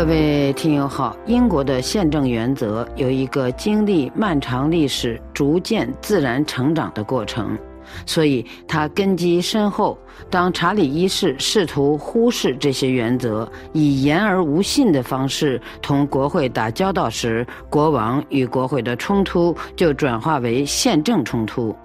各位听友好，英国的宪政原则有一个经历漫长历史、逐渐自然成长的过程，所以它根基深厚。当查理一世试图忽视这些原则，以言而无信的方式同国会打交道时，国王与国会的冲突就转化为宪政冲突。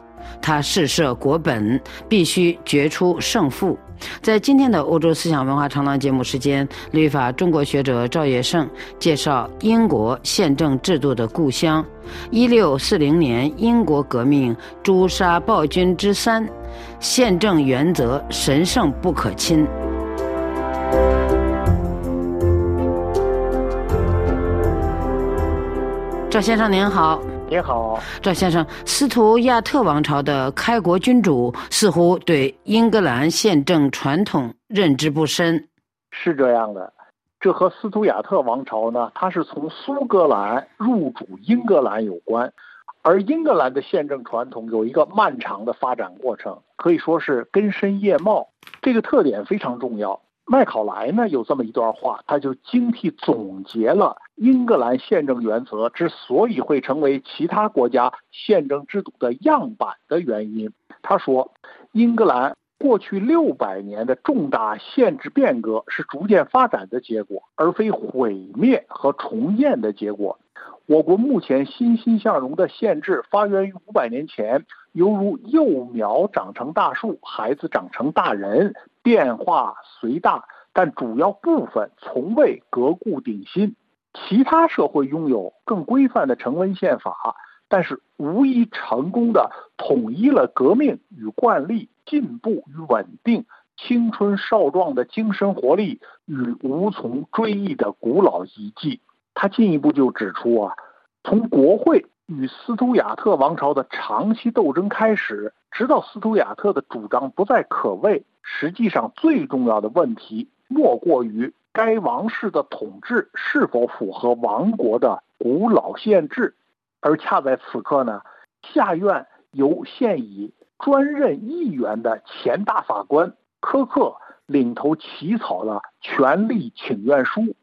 他试射国本，必须决出胜负。在今天的欧洲思想文化长廊节目时间，律法中国学者赵业胜介绍英国宪政制度的故乡——一六四零年英国革命诛杀暴君之三，宪政原则神圣不可侵。赵先生您好。你好，赵先生。斯图亚特王朝的开国君主似乎对英格兰宪政传统认知不深。是这样的，这和斯图亚特王朝呢，它是从苏格兰入主英格兰有关，而英格兰的宪政传统有一个漫长的发展过程，可以说是根深叶茂。这个特点非常重要。麦考莱呢有这么一段话，他就精辟总结了英格兰宪政原则之所以会成为其他国家宪政制度的样板的原因。他说，英格兰过去六百年的重大宪制变革是逐渐发展的结果，而非毁灭和重建的结果。我国目前欣欣向荣的宪制发源于五百年前，犹如幼苗长成大树，孩子长成大人。变化虽大，但主要部分从未革故鼎新。其他社会拥有更规范的成文宪法，但是无一成功的统一了革命与惯例、进步与稳定、青春少壮的精神活力与无从追忆的古老遗迹。他进一步就指出啊，从国会与斯图亚特王朝的长期斗争开始，直到斯图亚特的主张不再可畏。实际上，最重要的问题莫过于该王室的统治是否符合王国的古老宪制。而恰在此刻呢，下院由现已专任议员的前大法官科克领头起草了权力请愿书，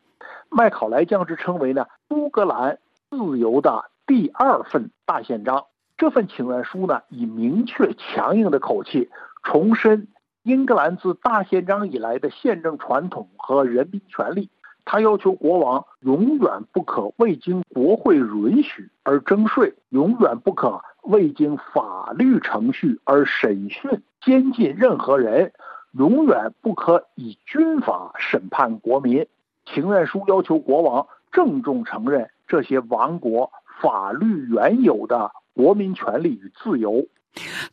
麦考莱将之称为呢苏格兰自由的第二份大宪章。这份请愿书呢，以明确强硬的口气重申。英格兰自大宪章以来的宪政传统和人民权利，他要求国王永远不可未经国会允许而征税，永远不可未经法律程序而审讯监禁任何人，永远不可以军法审判国民。请愿书要求国王郑重承认这些王国法律原有的国民权利与自由。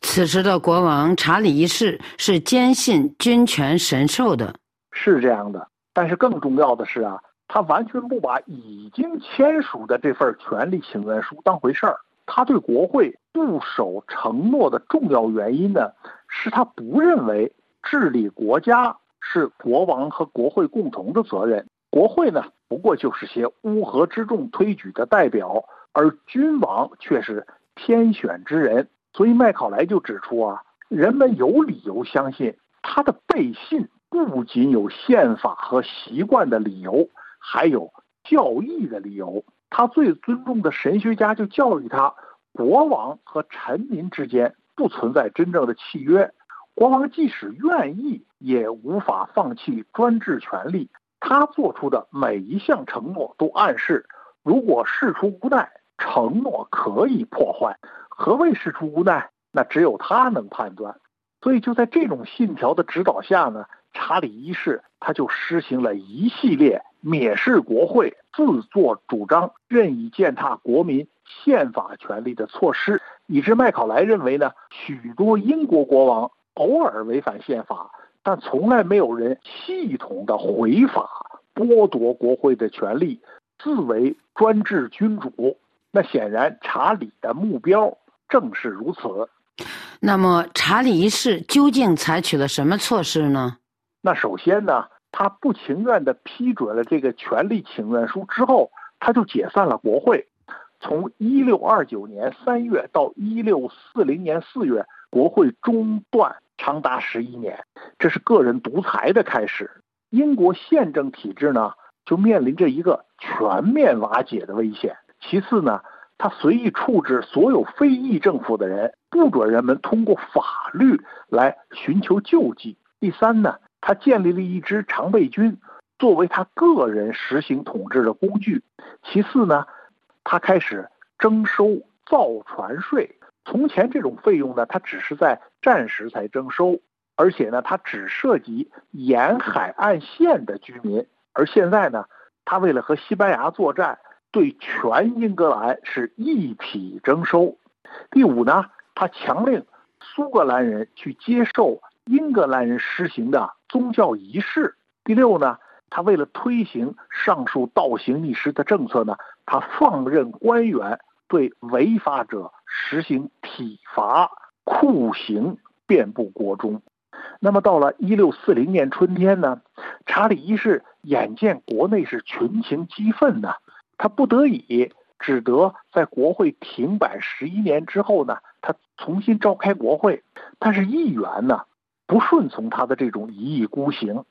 此时的国王查理一世是坚信君权神授的，是这样的。但是更重要的是啊，他完全不把已经签署的这份权利请愿书当回事儿。他对国会不守承诺的重要原因呢，是他不认为治理国家是国王和国会共同的责任。国会呢，不过就是些乌合之众推举的代表，而君王却是天选之人。所以麦考莱就指出啊，人们有理由相信他的背信不仅有宪法和习惯的理由，还有教义的理由。他最尊重的神学家就教育他，国王和臣民之间不存在真正的契约，国王即使愿意，也无法放弃专制权利。他做出的每一项承诺都暗示，如果事出无奈，承诺可以破坏。何谓事出无奈？那只有他能判断。所以就在这种信条的指导下呢，查理一世他就施行了一系列蔑视国会、自作主张、任意践踏国民宪法权利的措施，以致麦考莱认为呢，许多英国国王偶尔违反宪法，但从来没有人系统的回法剥夺国会的权利，自为专制君主。那显然查理的目标。正是如此。那么，查理一世究竟采取了什么措施呢？那首先呢，他不情愿地批准了这个权力请愿书之后，他就解散了国会。从一六二九年三月到一六四零年四月，国会中断长达十一年，这是个人独裁的开始。英国宪政体制呢，就面临着一个全面瓦解的危险。其次呢，他随意处置所有非议政府的人，不准人们通过法律来寻求救济。第三呢，他建立了一支常备军，作为他个人实行统治的工具。其次呢，他开始征收造船税。从前这种费用呢，它只是在战时才征收，而且呢，它只涉及沿海岸线的居民。而现在呢，他为了和西班牙作战，对全英格兰是一体征收。第五呢，他强令苏格兰人去接受英格兰人实行的宗教仪式。第六呢，他为了推行上述倒行逆施的政策呢，他放任官员对违法者实行体罚、酷刑，遍布国中。那么到了一六四零年春天呢，查理一世眼见国内是群情激愤呢，他不得已只得在国会停摆十一年之后呢，他重新召开国会。但是议员呢不顺从他的这种一意孤行，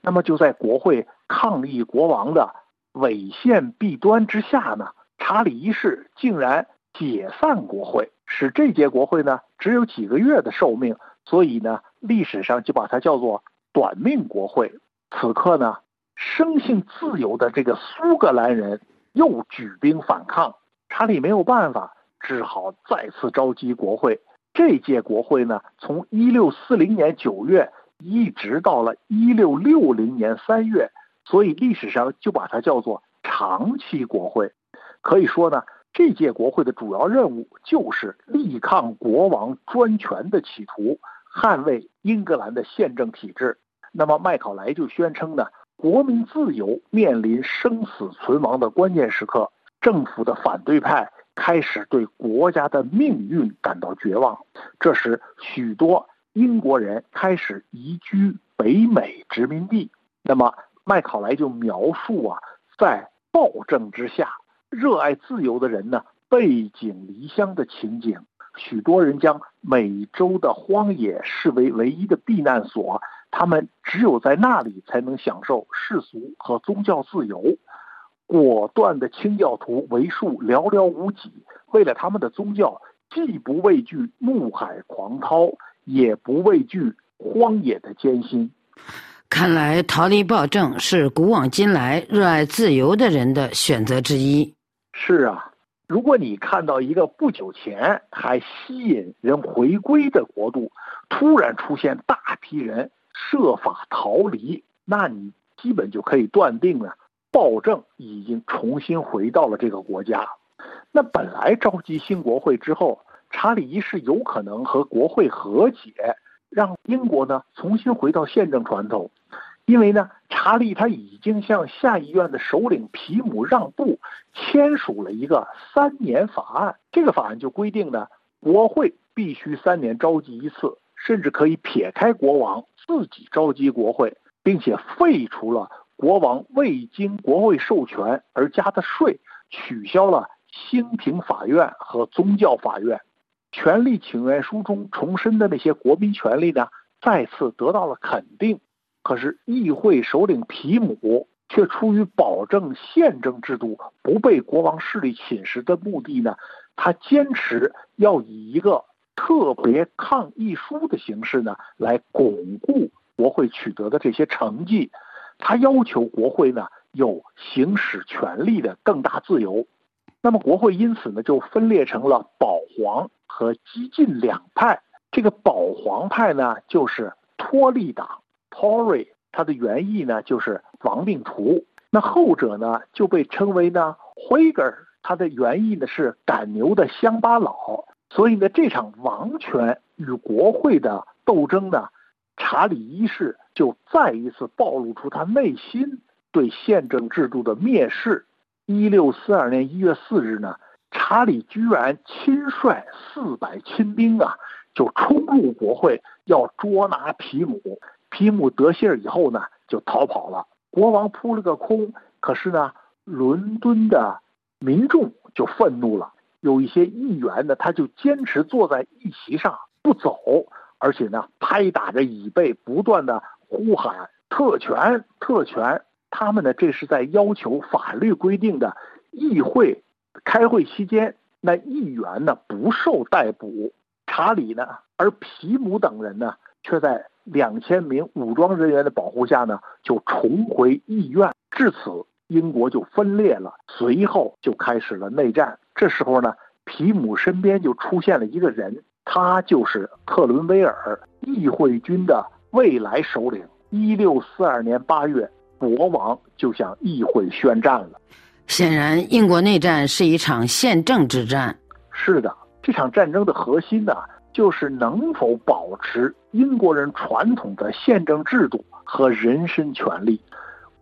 那么就在国会抗议国王的违宪弊端之下呢，查理一世竟然解散国会，使这届国会呢只有几个月的寿命。所以呢，历史上就把它叫做短命国会。此刻呢，生性自由的这个苏格兰人又举兵反抗，查理没有办法，只好再次召集国会。这届国会呢，从一六四零年九月一直到了一六六零年三月，所以历史上就把它叫做长期国会。可以说呢。这届国会的主要任务就是力抗国王专权的企图，捍卫英格兰的宪政体制。那么麦考莱就宣称呢，国民自由面临生死存亡的关键时刻，政府的反对派开始对国家的命运感到绝望。这时，许多英国人开始移居北美殖民地。那么麦考莱就描述啊，在暴政之下。热爱自由的人呢，背井离乡的情景，许多人将美洲的荒野视为唯一的避难所，他们只有在那里才能享受世俗和宗教自由。果断的清教徒为数寥寥无几，为了他们的宗教，既不畏惧怒海狂涛，也不畏惧荒野的艰辛。看来逃离暴政是古往今来热爱自由的人的选择之一。是啊，如果你看到一个不久前还吸引人回归的国度，突然出现大批人设法逃离，那你基本就可以断定了，暴政已经重新回到了这个国家。那本来召集新国会之后，查理一世有可能和国会和解，让英国呢重新回到宪政传统。因为呢，查理他已经向下议院的首领皮姆让步，签署了一个三年法案。这个法案就规定呢，国会必须三年召集一次，甚至可以撇开国王自己召集国会，并且废除了国王未经国会授权而加的税，取消了兴平法院和宗教法院。权利请愿书中重申的那些国民权利呢，再次得到了肯定。可是，议会首领皮姆却出于保证宪政制度不被国王势力侵蚀的目的呢，他坚持要以一个特别抗议书的形式呢，来巩固国会取得的这些成绩。他要求国会呢有行使权力的更大自由。那么，国会因此呢就分裂成了保皇和激进两派。这个保皇派呢，就是托利党。Tory，它的原意呢就是亡命徒。那后者呢就被称为呢 Whigger，它的原意呢是赶牛的乡巴佬。所以呢，这场王权与国会的斗争呢，查理一世就再一次暴露出他内心对宪政制度的蔑视。一六四二年一月四日呢，查理居然亲率四百亲兵啊，就冲入国会，要捉拿皮姆。皮姆得信儿以后呢，就逃跑了。国王扑了个空。可是呢，伦敦的民众就愤怒了。有一些议员呢，他就坚持坐在议席上不走，而且呢，拍打着椅背，不断的呼喊“特权，特权”。他们呢这是在要求法律规定的议会开会期间，那议员呢不受逮捕。查理呢，而皮姆等人呢，却在两千名武装人员的保护下呢，就重回议院。至此，英国就分裂了，随后就开始了内战。这时候呢，皮姆身边就出现了一个人，他就是克伦威尔，议会军的未来首领。一六四二年八月，国王就向议会宣战了。显然，英国内战是一场宪政之战。是的。这场战争的核心呢，就是能否保持英国人传统的宪政制度和人身权利。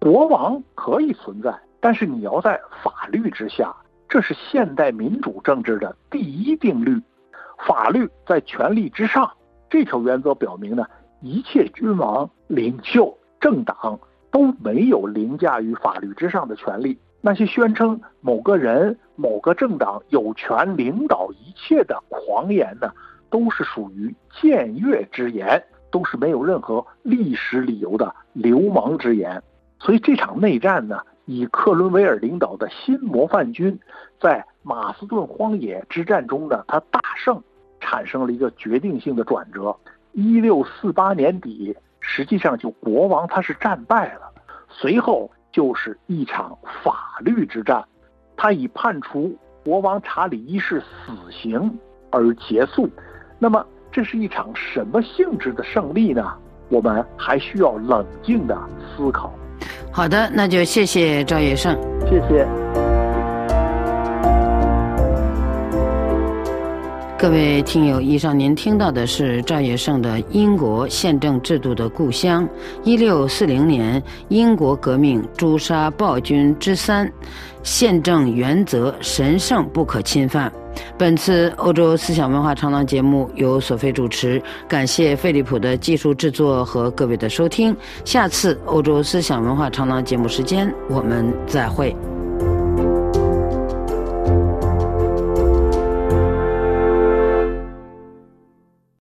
国王可以存在，但是你要在法律之下，这是现代民主政治的第一定律。法律在权力之上，这条原则表明呢，一切君王、领袖、政党都没有凌驾于法律之上的权利。那些宣称某个人、某个政党有权领导一切的狂言呢，都是属于僭越之言，都是没有任何历史理由的流氓之言。所以这场内战呢，以克伦威尔领导的新模范军在马斯顿荒野之战中呢，他大胜，产生了一个决定性的转折。一六四八年底，实际上就国王他是战败了，随后。就是一场法律之战，他以判处国王查理一世死刑而结束。那么，这是一场什么性质的胜利呢？我们还需要冷静的思考。好的，那就谢谢赵业胜，谢谢。各位听友，以上您听到的是赵业胜的《英国宪政制度的故乡》，一六四零年英国革命诛杀暴君之三，宪政原则神圣不可侵犯。本次欧洲思想文化长廊节目由索菲主持，感谢费利普的技术制作和各位的收听。下次欧洲思想文化长廊节目时间，我们再会。